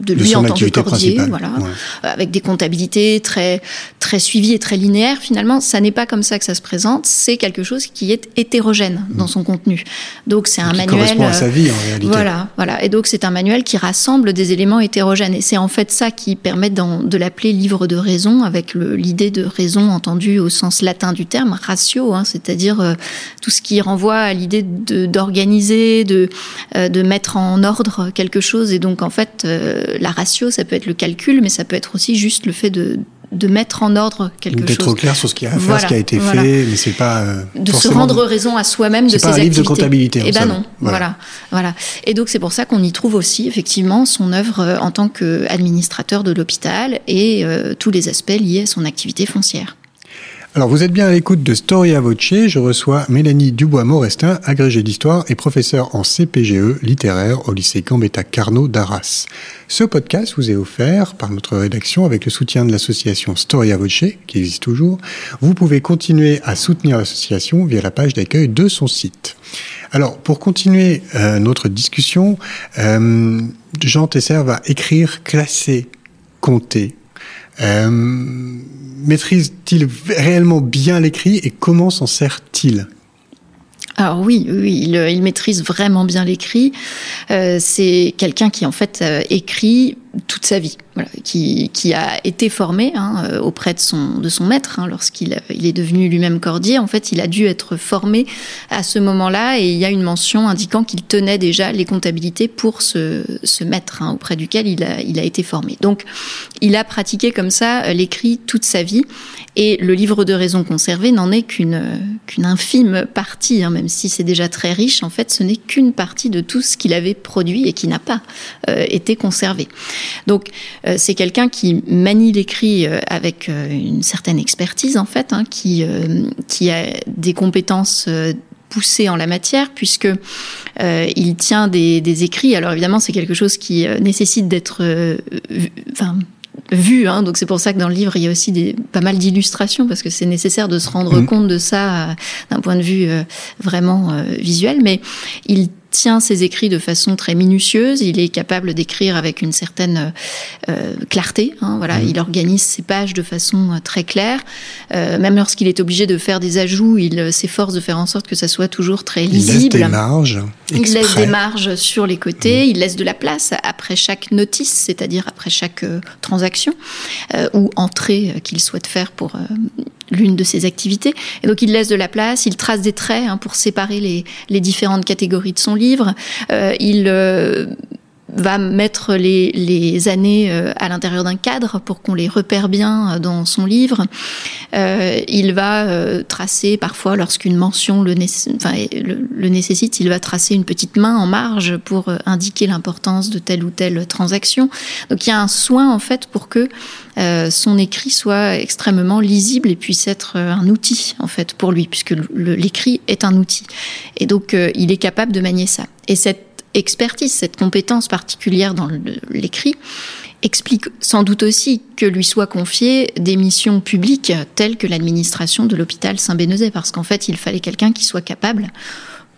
de lui en tant que cordier, voilà, Ouais. Avec des comptabilités très très suivies et très linéaires. Finalement, ça n'est pas comme ça que ça se présente. C'est quelque chose qui est hétérogène dans son contenu. Donc c'est un qui manuel. correspond à sa euh, vie en réalité. voilà, voilà. Et donc c'est un manuel qui rassemble des éléments hétérogènes. Et c'est en fait ça qui permet de l'appeler livre de raison, avec l'idée de raison entendue au sens latin du terme, ratio, hein, c'est-à-dire euh, tout ce qui renvoie à l'idée de- d'organiser, de, euh, de mettre en ordre quelque chose. Et donc en fait, euh, la ratio, ça peut être le calcul, mais ça peut être aussi juste le fait de, de mettre en ordre quelque D'être chose. au clair sur ce qu'il y a à faire, Voilà, ce qui a été voilà. fait, mais c'est pas euh, de se rendre raison à soi-même de ses pas un livre de activités. comptabilité, Eh ben somme. non, Voilà. voilà. voilà, Et donc c'est pour ça qu'on y trouve aussi effectivement son œuvre euh, en tant qu'administrateur de l'hôpital et euh, tous les aspects liés à son activité foncière. Alors, vous êtes bien à l'écoute de Storia Voce. Je reçois Mélanie Dubois-Morestin, agrégée d'histoire et professeure en CPGE littéraire au lycée Gambetta Carnot d'Arras. Ce podcast vous est offert par notre rédaction avec le soutien de l'association Storia Voce, qui existe toujours. Vous pouvez continuer à soutenir l'association via la page d'accueil de son site. Alors, pour continuer euh, notre discussion, euh, Jean Tesser va écrire, classer, compter, euh, Maîtrise-t-il réellement bien l'écrit et comment s'en sert-il? Alors oui, oui, il, il maîtrise vraiment bien l'écrit. Euh, c'est quelqu'un qui en fait euh, écrit toute sa vie, voilà, qui, qui a été formé hein, euh, auprès de son, de son maître hein, lorsqu'il euh, il est devenu lui-même cordier. En fait, il a dû être formé à ce moment-là et il y a une mention indiquant qu'il tenait déjà les comptabilités pour ce, ce maître hein, auprès duquel il a, il a été formé. Donc, il a pratiqué comme ça euh, l'écrit toute sa vie et le livre de raison conservé n'en est qu'une qu'une infime partie, hein, même si c'est déjà très riche. En fait, ce n'est qu'une partie de tout ce qu'il avait produit et qui n'a pas euh, été conservé. Donc, euh, c'est quelqu'un qui manie l'écrit euh, avec euh, une certaine expertise, en fait, hein, qui, euh, qui a des compétences euh, poussées en la matière, puisque euh, il tient des, des écrits. Alors évidemment, c'est quelque chose qui euh, nécessite d'être, euh, vu- enfin, vu. Hein, donc c'est pour ça que dans le livre, il y a aussi des, pas mal d'illustrations, parce que c'est nécessaire de se rendre Mhm. compte de ça euh, d'un point de vue euh, vraiment euh, visuel. Mais il tient ses écrits de façon très minutieuse. Il est capable d'écrire avec une certaine euh, clarté. Hein, voilà, Mhm. il organise ses pages de façon euh, très claire. Euh, même lorsqu'il est obligé de faire des ajouts, il euh, s'efforce de faire en sorte que ça soit toujours très Il laisse lisible. des marges Il laisse des marges sur les côtés, il laisse de la place après chaque notice, c'est-à-dire après chaque euh, transaction euh, ou entrée euh, qu'il souhaite faire pour euh, l'une de ses activités. Et donc il laisse de la place, il trace des traits hein, pour séparer les, les différentes catégories de son livre. Euh, il euh, va mettre les, les années euh, à l'intérieur d'un cadre pour qu'on les repère bien euh, dans son livre. Euh, il va euh, tracer parfois, lorsqu'une mention le, nécessite, il va tracer une petite main en marge pour euh, indiquer l'importance de telle ou telle transaction. Donc il y a un soin en fait pour que son écrit soit extrêmement lisible et puisse être un outil en fait pour lui, puisque l'écrit est un outil. Et donc il est capable de manier ça. Et cette expertise, cette compétence particulière dans l'écrit explique sans doute aussi que lui soient confiées des missions publiques telles que l'administration de l'hôpital Saint-Bénezet, parce qu'en fait, il fallait quelqu'un qui soit capable,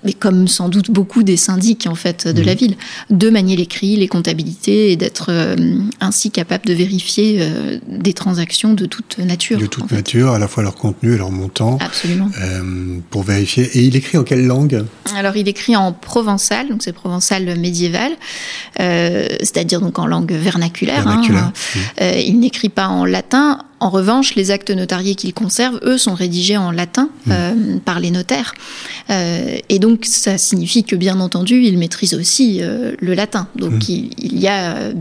mais comme sans doute beaucoup des syndics en fait de la ville, de manier l'écrit, les comptabilités et d'être euh, ainsi capable de vérifier euh, des transactions de toute nature. de toute fait. nature, à la fois leur contenu et leur montant, Absolument. euh, pour vérifier. Et il écrit en quelle langue? Alors, il écrit en provençal, donc c'est provençal médiéval, euh, c'est-à-dire donc en langue vernaculaire. hein. Vernaculaire. Euh, il n'écrit pas en latin. En revanche, les actes notariés qu'il conserve, eux, sont rédigés en latin euh, par les notaires. Euh, et donc, ça signifie que, bien entendu, il maîtrise aussi euh, le latin. Donc, il, il y a euh,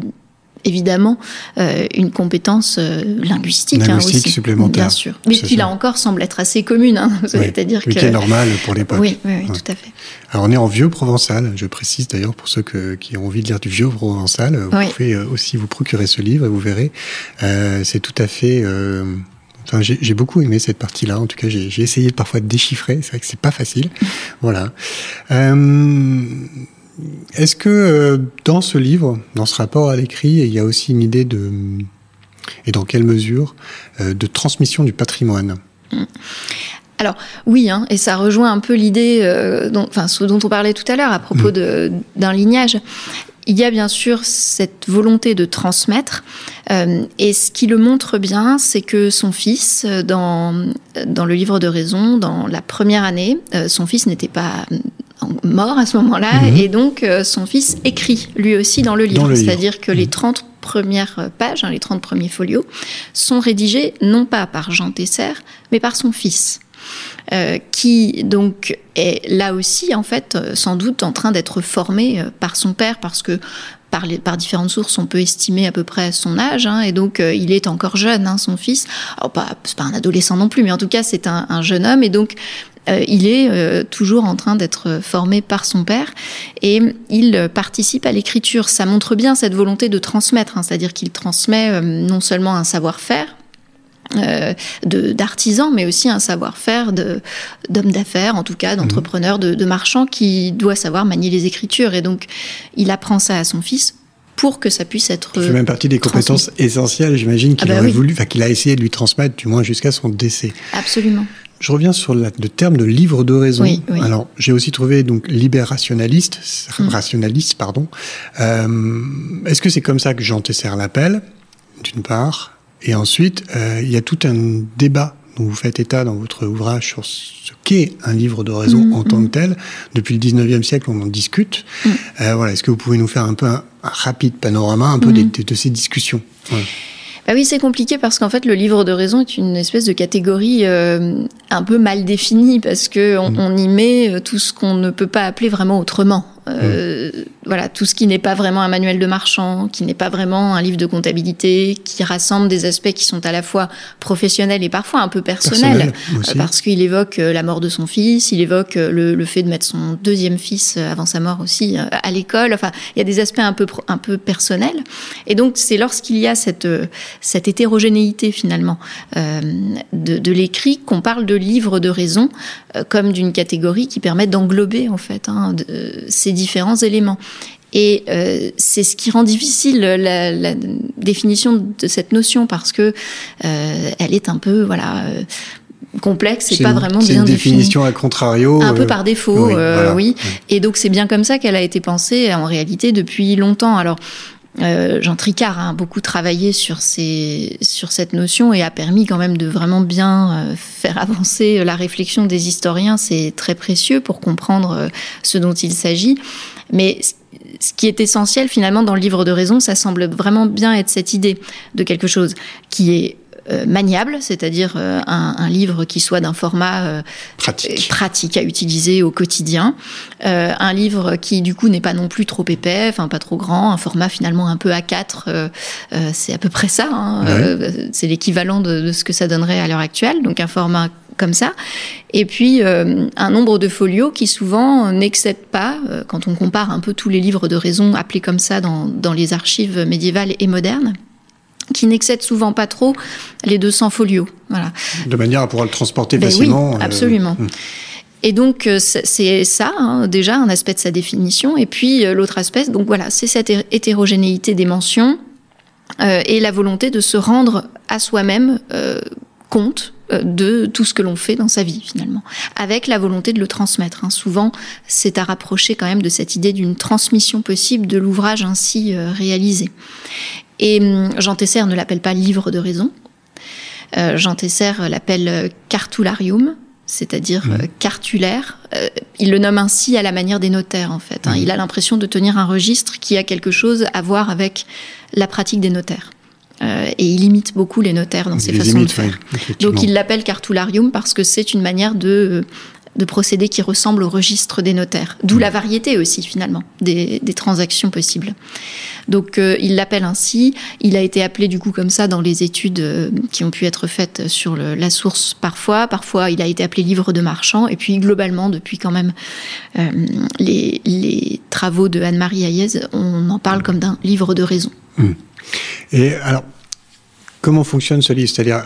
évidemment euh, une compétence euh, linguistique, hein, Linguistique aussi, supplémentaire. Bien sûr. Mais qui, là encore, semble être assez commune. hein. Oui, C'est-à-dire que... qui est normal pour l'époque. Oui, oui, oui, Ouais. tout à fait. Alors on est en vieux provençal, je précise d'ailleurs pour ceux que- qui ont envie de lire du vieux provençal, vous Oui. pouvez euh, aussi vous procurer ce livre et vous verrez, euh, c'est tout à fait Enfin, j'ai beaucoup aimé cette partie-là. En tout cas, j'ai essayé parfois de déchiffrer. C'est vrai que c'est pas facile. voilà. Euh, Est-ce que euh, dans ce livre, dans ce rapport à l'écrit, il y a aussi une idée de et dans quelle mesure euh, de transmission du patrimoine? Mm. Alors oui, hein, et ça rejoint un peu l'idée, euh, dont, enfin, ce dont on parlait tout à l'heure à propos mm. d'un lignage. Il y a bien sûr cette volonté de transmettre, euh, et ce qui le montre bien, c'est que son fils, dans, dans le livre de raison, dans la première année, euh, son fils n'était pas mort à ce moment-là, -hmm. et donc euh, son fils écrit lui aussi dans le livre, c'est-à-dire que les 30 premières pages, hein, les 30 premiers folios, sont rédigés non pas par Jean Tesser, mais par son fils. Euh, qui donc est là aussi en fait euh, sans doute en train d'être formé par son père parce que par, les, par, différentes sources, on peut estimer à peu près son âge, hein, et donc euh, il est encore jeune, hein, son fils. Alors pas, c'est pas un adolescent non plus, mais en tout cas c'est un, un, jeune homme, et donc euh, il est euh, toujours en train d'être formé par son père, et il participe à l'écriture. Ça montre bien cette volonté de transmettre, hein, c'est-à-dire qu'il transmet non seulement un savoir-faire, euh, d'artisans, mais aussi un savoir-faire d'hommes d'affaires, en tout cas d'entrepreneurs, de, de, marchands, qui doit savoir manier les écritures. Et donc, il apprend ça à son fils pour que ça puisse être. Ça fait même partie des compétences essentielles, j'imagine, qu'il ah bah aurait oui. voulu, enfin qu'il a essayé de lui transmettre, du moins jusqu'à son décès. Absolument. Je reviens sur la, le terme de livre de raison. Oui, oui. Alors, j'ai aussi trouvé donc libérationaliste, mm. rationaliste, pardon. Euh, Est-ce que c'est comme ça que Jean Tesser l'appelle, d'une part? Et ensuite, euh, il y a tout un débat dont vous faites état dans votre ouvrage sur ce qu'est un livre de raison mmh, en tant que tel. Depuis le 19e siècle, on en discute. Euh, voilà, Est-ce que vous pouvez nous faire un peu un, un rapide panorama un peu de, de, ces discussions? Ouais. Bah oui, c'est compliqué parce qu'en fait, le livre de raison est une espèce de catégorie euh, un peu mal définie parce que on, on y met tout ce qu'on ne peut pas appeler vraiment autrement. Euh, mmh. Voilà, tout ce qui n'est pas vraiment un manuel de marchand, qui n'est pas vraiment un livre de comptabilité, qui rassemble des aspects qui sont à la fois professionnels et parfois un peu personnels, Personnel, euh, parce qu'il évoque euh, la mort de son fils, il évoque le, le, fait de mettre son deuxième fils avant sa mort aussi à l'école. Enfin, il y a des aspects un peu un peu personnels. Et donc, c'est lorsqu'il y a cette cette hétérogénéité finalement euh, de, de l'écrit qu'on parle de livre de raison euh, comme d'une catégorie qui permet d'englober en fait hein, de, ces différents éléments. Et euh, c'est ce qui rend difficile la, la, définition de cette notion parce que euh, elle est un peu voilà euh, complexe et pas une, vraiment bien une définition à contrario. Un peu par défaut, oui. Voilà. oui. Et donc c'est bien comme ça qu'elle a été pensée en réalité depuis longtemps. Alors euh, Jean Tricard a beaucoup travaillé sur, ces, sur cette notion et a permis quand même de vraiment bien euh, faire avancer la réflexion des historiens. C'est très précieux pour comprendre euh, ce dont il s'agit. Mais ce qui est essentiel finalement dans le livre de raison, ça semble vraiment bien être cette idée de quelque chose qui est maniable, c'est-à-dire euh, un, un, livre qui soit d'un format euh, pratique. pratique à utiliser au quotidien, euh, un livre qui du coup n'est pas non plus trop épais, enfin pas trop grand, un format finalement un peu A4, euh, c'est à peu près ça, hein, ouais. c'est l'équivalent de, de, ce que ça donnerait à l'heure actuelle, donc un format comme ça, et puis un nombre de folios qui souvent n'excède pas, quand on compare un peu tous les livres de raison appelés comme ça dans, dans les archives médiévales et modernes, qui n'excède souvent pas trop les 200 folios. Voilà. De manière à pouvoir le transporter ben facilement. Oui, absolument. Euh... Et donc euh, c'est ça hein, déjà un aspect de sa définition. Et puis euh, l'autre aspect, donc voilà, c'est cette hétérogénéité des mentions euh, et la volonté de se rendre à soi-même euh, compte euh, de tout ce que l'on fait dans sa vie finalement, avec la volonté de le transmettre. Hein. Souvent, c'est à rapprocher quand même de cette idée d'une transmission possible de l'ouvrage ainsi euh, réalisé. Et hum, Jean Tesser ne l'appelle pas livre de raison. Euh, Jean Tesser l'appelle cartularium, c'est-à-dire mmh. euh, cartulaire. Euh, il le nomme ainsi à la manière des notaires, en fait. Hein. Mmh. Il a l'impression de tenir un registre qui a quelque chose à voir avec la pratique des notaires. Euh, et il imite beaucoup les notaires dans ses façons imite, de faire. Oui, Donc il l'appelle cartularium parce que c'est une manière de de procédés qui ressemblent au registre des notaires. D'où mmh. la variété aussi, finalement, des, des transactions possibles. Donc, euh, il l'appelle ainsi. Il a été appelé, du coup, comme ça dans les études euh, qui ont pu être faites sur le, la source parfois. Parfois, il a été appelé livre de marchand. Et puis, globalement, depuis quand même euh, les, les, travaux de Anne-Marie Hayez, on en parle comme d'un livre de raison. Mmh. Et alors, comment fonctionne ce livre? C'est-à-dire,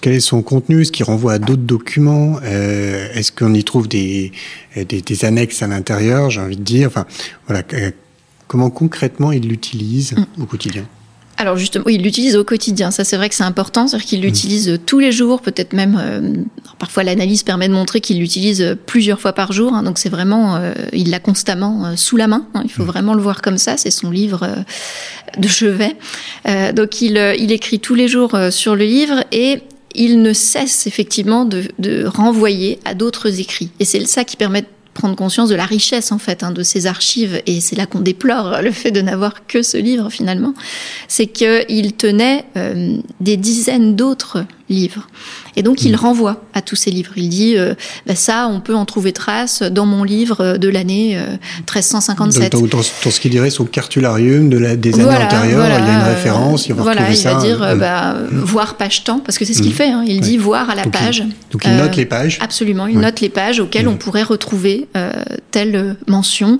quel est son contenu? Est-ce qu'il renvoie à d'autres documents? Euh, Est-ce qu'on y trouve des, des, des annexes à l'intérieur? J'ai envie de dire. Enfin, voilà. Comment concrètement il l'utilise mm. au quotidien? Alors justement, oui, il l'utilise au quotidien. Ça, c'est vrai que c'est important, c'est-à-dire qu'il mm. l'utilise tous les jours, peut-être même. Euh, parfois, l'analyse permet de montrer qu'il l'utilise plusieurs fois par jour. Hein, donc, c'est vraiment, euh, il l'a constamment euh, sous la main. Hein, il faut mm. vraiment le voir comme ça. C'est son livre de chevet. donc, il, il écrit tous les jours sur le livre et il ne cesse effectivement de, de renvoyer à d'autres écrits. Et c'est ça qui permet prendre conscience de la richesse en fait hein, de ces archives et c'est là qu'on déplore le fait de n'avoir que ce livre finalement c'est qu'il tenait euh, des dizaines d'autres livres et donc il mm. renvoie à tous ces livres il dit euh, bah, ça on peut en trouver trace dans mon livre de l'année 1357 euh, dans, ce qu'il dirait son cartularium de la, des années antérieures il y a une référence il va, voilà, il va dire bah, voir page temps parce que c'est ce qu'il mm. fait hein. il dit voir à la page donc il note les pages absolument il note les pages auxquelles mm. on pourrait retrouver euh, telle mention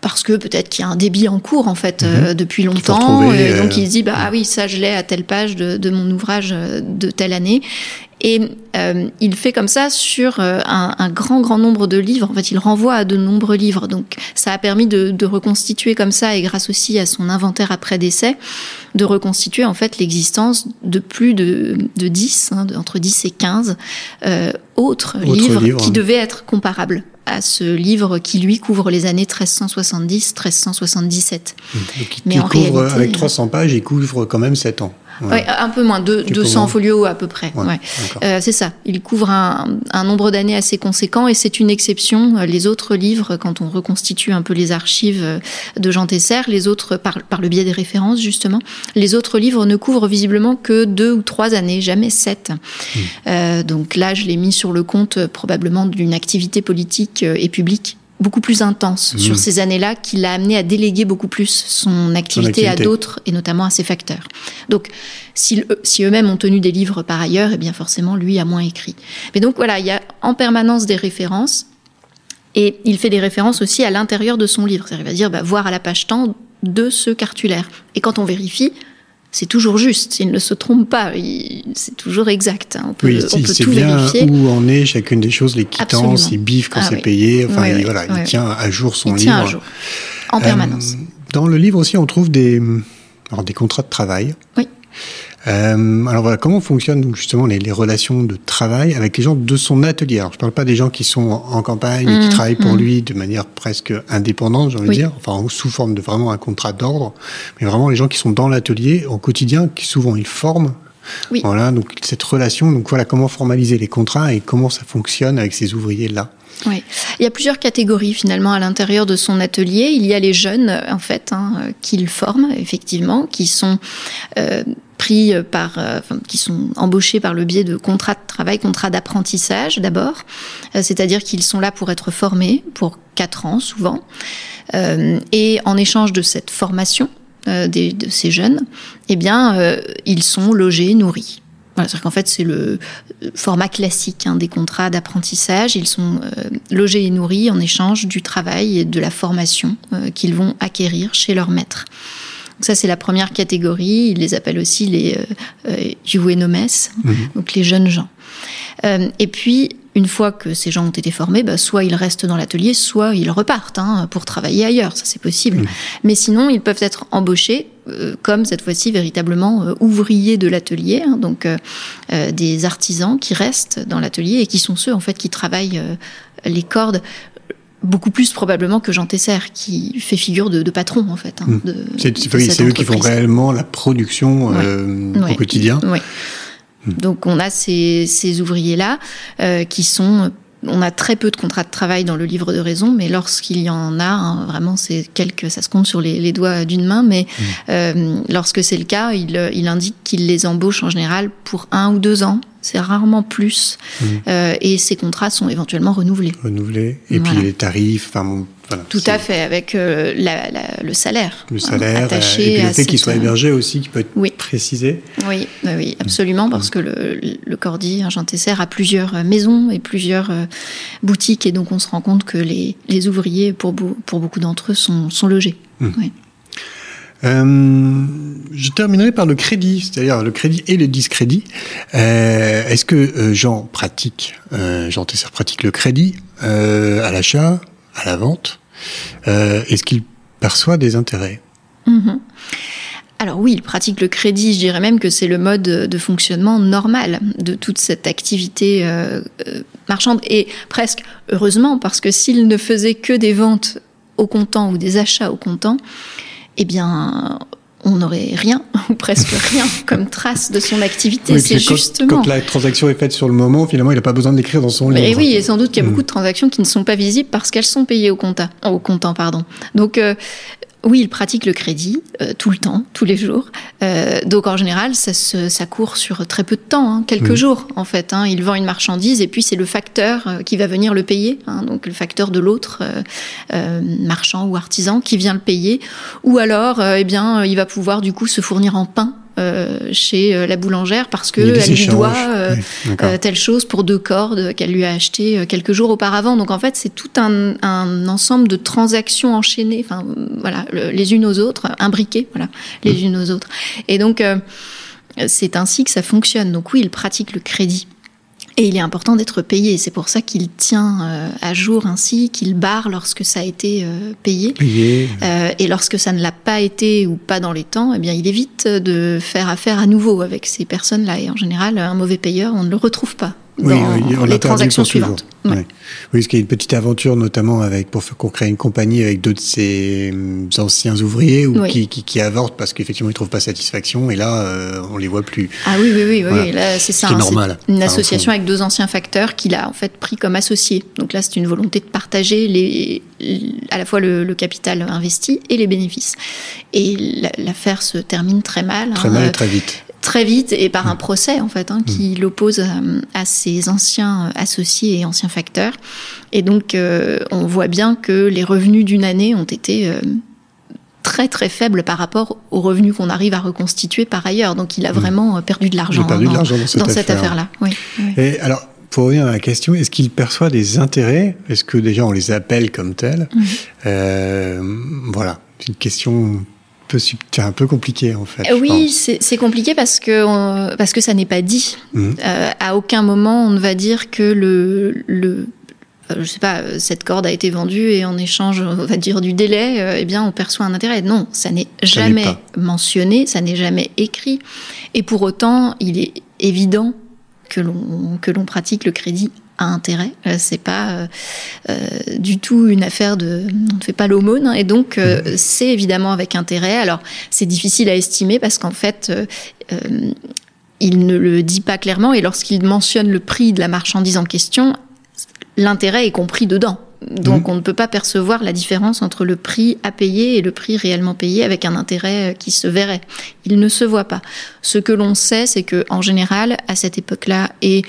parce que peut-être qu'il y a un débit en cours en fait euh, mhm. depuis longtemps et donc il se dit bah ah oui ça je l'ai à telle page de, mon ouvrage euh, de telle année et il fait comme ça sur un, grand grand nombre de livres en fait il renvoie à de nombreux livres donc ça a permis de, reconstituer comme ça et grâce aussi à son inventaire après décès de reconstituer en fait l'existence de plus de, de 10 hein, entre 10 et 15 autres, livres, qui devaient être comparables à ce livre qui lui couvre les années 1370-1377. Mais en réalité, avec 300 pages, il couvre quand même 7 ans. Ouais. un peu moins, de, 200 folios à peu près. Ouais, euh, c'est ça. Il couvre un, un nombre d'années assez conséquent et c'est une exception. Les autres livres, quand on reconstitue un peu les archives de Jean Tesser, les autres, par, par le biais des références justement, les autres livres ne couvrent visiblement que deux ou trois années, jamais sept. Hmm. Euh, donc là, je l'ai mis sur le compte probablement d'une activité politique et publique beaucoup plus intense sur mmh. ces années-là qui l'a amené à déléguer beaucoup plus son activité, à d'autres et notamment à ses facteurs. Donc, si, si eux-mêmes ont tenu des livres par ailleurs, eh bien forcément, lui a moins écrit. Mais donc voilà, il y a en permanence des références et il fait des références aussi à l'intérieur de son livre. C'est-à-dire, il va dire, bah, voir à la page temps de ce cartulaire. Et quand on vérifie, c'est toujours juste, il ne se trompe pas, c'est toujours exact. Hein. On peut, on peut tout bien vérifier. Où en est chacune des choses, les quittances, les bifs quand ah c'est payé. Enfin, il, voilà, il tient à jour son il livre. Tient à jour, en permanence. Euh, dans le livre aussi, on trouve des, alors des contrats de travail. Oui. Euh, alors voilà, comment fonctionnent justement les, les, relations de travail avec les gens de son atelier? Alors je parle pas des gens qui sont en, campagne et qui mmh, travaillent pour mmh. lui de manière presque indépendante, j'ai envie de dire, enfin sous forme de vraiment un contrat d'ordre, mais vraiment les gens qui sont dans l'atelier au quotidien, qui souvent ils forment. Oui. Voilà, donc cette relation, donc voilà comment formaliser les contrats et comment ça fonctionne avec ces ouvriers là. Oui, il y a plusieurs catégories finalement à l'intérieur de son atelier. Il y a les jeunes en fait hein, qu'il forme effectivement, qui sont euh, pris par, euh, qui sont embauchés par le biais de contrats de travail, contrats d'apprentissage d'abord, euh, c'est-à-dire qu'ils sont là pour être formés pour quatre ans souvent, euh, et en échange de cette formation de ces jeunes, eh bien, ils sont logés, nourris. Voilà, c'est-à-dire qu'en fait, c'est le format classique hein, des contrats d'apprentissage. Ils sont logés et nourris en échange du travail et de la formation qu'ils vont acquérir chez leur maître ça, c'est la première catégorie. Ils les appellent aussi les euh, euh mhm. donc les jeunes gens. Euh, et puis, une fois que ces gens ont été formés, bah, soit ils restent dans l'atelier, soit ils repartent hein, pour travailler ailleurs. Ça, c'est possible. Mhm. Mais sinon, ils peuvent être embauchés euh, comme cette fois-ci véritablement ouvriers de l'atelier, hein, donc des artisans qui restent dans l'atelier et qui sont ceux en fait qui travaillent les cordes beaucoup plus probablement que Jean Tesser, qui fait figure de, patron en fait. Hein, hmm. c'est eux qui font réellement la production euh, au quotidien. Oui. Hmm. Donc on a ces, ouvriers-là euh, qui sont on a très peu de contrats de travail dans le livre de raison, mais lorsqu'il y en a, hein, vraiment, c'est quelques, ça se compte sur les, doigts d'une main, mais hmm. euh, lorsque c'est le cas, il, il indique qu'il les embauche en général pour un ou deux ans c'est rarement plus. Mmh. Euh, et ces contrats sont éventuellement renouvelés. Renouvelés. Et puis les tarifs, enfin voilà, Tout à fait, avec euh, le salaire. Le salaire, attaché euh, et puis le fait qu'il soit hébergé aussi, qui peut être oui. précisé. Oui, oui, absolument, parce mmh. que le, le Cordy, Jean Tesser, a plusieurs maisons et plusieurs boutiques, et donc on se rend compte que les, les ouvriers, pour, pour beaucoup d'entre eux, sont, sont logés. Mmh. Oui. Euh, je terminerai par le crédit, c'est-à-dire le crédit et le discrédit. Euh, Est-ce que euh, Jean pratique, Jean Tesser pratique le crédit à l'achat, à la vente Est-ce qu'il perçoit des intérêts? Mhm. Alors oui, il pratique le crédit, je dirais même que c'est le mode de fonctionnement normal de toute cette activité marchande. Et presque heureusement, parce que s'il ne faisait que des ventes au comptant ou des achats au comptant, eh bien, on n'aurait rien, ou presque rien, comme trace de son activité. Oui, c'est quand- justement... Quand la transaction est faite sur le moment, finalement, il n'a pas besoin de l'écrire dans son livre. Et oui, et sans doute qu'il y a Mm. beaucoup de transactions qui ne sont pas visibles parce qu'elles sont payées au comptant. Au comptant pardon. Donc, euh, oui, il pratique le crédit euh, tout le temps, tous les jours. Euh, donc, en général, ça, se, ça court sur très peu de temps, hein, quelques jours en fait. Hein. Il vend une marchandise et puis c'est le facteur euh, qui va venir le payer. hein. donc, le facteur de l'autre euh, euh, marchand ou artisan qui vient le payer. Ou alors, eh bien, il va pouvoir du coup se fournir en pain. Euh, chez euh, la boulangère parce que Il y a des elle lui doit euh, Oui, telle chose pour deux cordes qu'elle lui a acheté euh, quelques jours auparavant. Donc en fait, c'est tout un, un ensemble de transactions enchaînées, enfin voilà, le- les unes aux autres, imbriquées, voilà, les Mmh. unes aux autres. Et donc euh, c'est ainsi que ça fonctionne. Donc oui, il pratique le crédit. Et il est important d'être payé. C'est pour ça qu'il tient euh, à jour ainsi, qu'il barre lorsque ça a été euh, payé. Payé. Euh, et lorsque ça ne l'a pas été ou pas dans les temps, eh bien, il évite de faire affaire à nouveau avec ces personnes-là. Et en général, un mauvais payeur, on ne le retrouve pas dans Oui, oui, on les transactions suivantes. Ouais. Oui. Oui, parce qu'il y a une petite aventure, notamment avec pour qu'on crée une compagnie avec deux de ses hum, anciens ouvriers ou Oui. qui, qui, qui avortent parce qu'effectivement ils trouvent pas satisfaction et là euh, on les voit plus. Ah oui, oui, oui, oui. Là, c'est ça. hein, normal. Une association avec deux anciens facteurs qu'il a en fait pris comme associés. Donc là, c'est une volonté de partager les, à la fois le, le capital investi et les bénéfices. Et la- l'affaire se termine très mal. Très hein. mal et très vite. Très vite et Mm. par un procès en fait hein, qui l'oppose à, à ses anciens associés et anciens facteurs et donc euh, on voit bien que les revenus d'une année ont été euh, très très faibles par rapport aux revenus qu'on arrive à reconstituer par ailleurs donc il a vraiment euh, perdu de l'argent Mm. perdu de hein, l'argent dans cette affaire. là oui, oui. Et alors pour revenir à la question, est-ce qu'il perçoit des intérêts? Est-ce que déjà on les appelle comme tels? Euh, Voilà, c'est une question peu, un peu compliquée en fait. Oui, c'est compliqué parce que on- parce que ça n'est pas dit. Mhm. Euh, à aucun moment on ne va dire que le le je sais pas, cette corde a été vendue et en échange, on va dire du délai, euh, eh bien, on perçoit un intérêt. Non, ça n'est jamais mentionné, ça n'est jamais écrit. Et pour autant, il est évident que l'on que l'on pratique le crédit à intérêt. Euh, c'est pas euh, euh, du tout une affaire de, on ne fait pas l'aumône, hein, et donc euh, c'est évidemment avec intérêt. Alors c'est difficile à estimer parce qu'en fait. euh, il ne le dit pas clairement et lorsqu'il mentionne le prix de la marchandise en question, l'intérêt est compris dedans. Donc on ne peut pas percevoir la différence entre le prix à payer et le prix réellement payé avec un intérêt euh, qui se verrait. Il ne se voit pas. Ce que l'on sait, c'est que en général, à cette époque-là et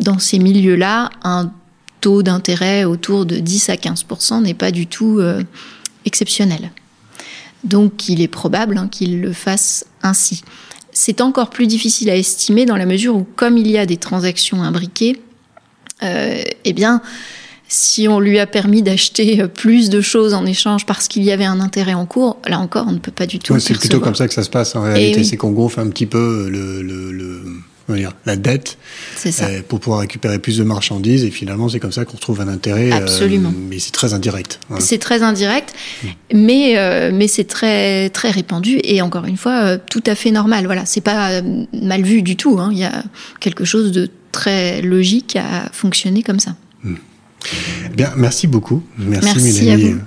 dans ces milieux-là, un taux d'intérêt autour de 10 à 15% n'est pas du tout euh, exceptionnel. Donc il est probable hein, qu'il le fasse ainsi. C'est encore plus difficile à estimer dans la mesure où, comme il y a des transactions imbriquées, euh, eh bien, si on lui a permis d'acheter euh, plus de choses en échange parce qu'il y avait un intérêt en cours, là encore, on ne peut pas du tout Ouais, c'est plutôt comme ça que ça se passe en réalité, oui. c'est qu'on gonfle un petit peu le, le, le- comment dire, la dette euh, pour pouvoir récupérer plus de marchandises et finalement c'est comme ça qu'on retrouve un intérêt. euh, Absolument. mais c'est très indirect. Voilà. C'est très indirect, Mm. mais euh, mais c'est très très répandu et encore une fois euh, tout à fait normal. Voilà, c'est pas euh, mal vu du tout. hein. Il y a quelque chose de très logique à fonctionner comme ça. Bien, merci beaucoup. Merci, Merci Mélanie euh,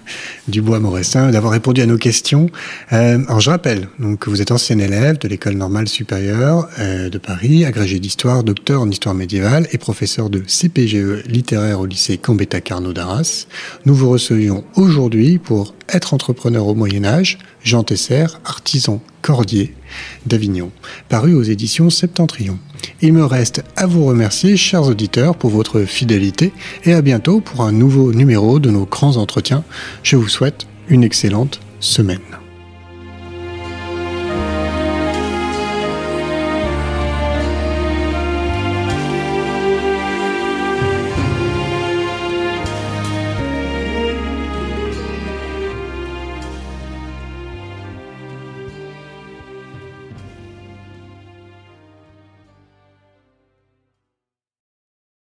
Dubois-Morestin d'avoir répondu à nos questions. Euh, alors je rappelle donc, que vous êtes ancien élève de l'École normale supérieure euh, de Paris, agrégé d'histoire, docteur en histoire médiévale et professeur de CPGE littéraire au lycée Gambetta Carnot d'Arras. Nous vous recevions aujourd'hui pour Être entrepreneur au Moyen Âge, Jean Tesser, artisan cordier d'Avignon, paru aux éditions Septentrion. Il me reste à vous remercier, chers auditeurs, pour votre fidélité et à bientôt pour un nouveau numéro de nos grands entretiens. Je vous souhaite une excellente semaine.